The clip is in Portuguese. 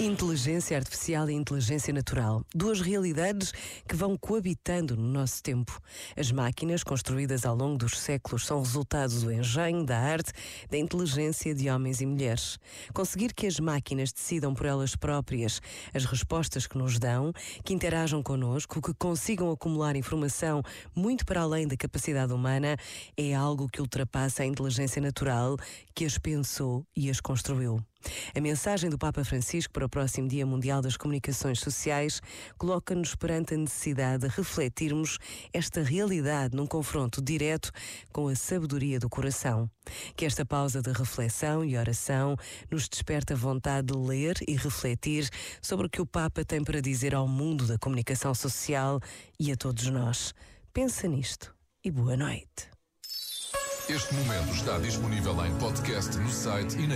Inteligência artificial e inteligência natural, duas realidades que vão coabitando no nosso tempo. As máquinas construídas ao longo dos séculos são resultado do engenho, da arte, da inteligência de homens e mulheres. Conseguir que as máquinas decidam por elas próprias as respostas que nos dão, que interajam connosco, que consigam acumular informação muito para além da capacidade humana, é algo que ultrapassa a inteligência natural que as pensou e as construiu. A mensagem do Papa Francisco para o próximo Dia Mundial das Comunicações Sociais coloca-nos perante a necessidade de refletirmos esta realidade num confronto direto com a sabedoria do coração. Que esta pausa de reflexão e oração nos desperta a vontade de ler e refletir sobre o que o Papa tem para dizer ao mundo da comunicação social e a todos nós. Pensa nisto e boa noite. Este momento está disponível em podcast no site e na.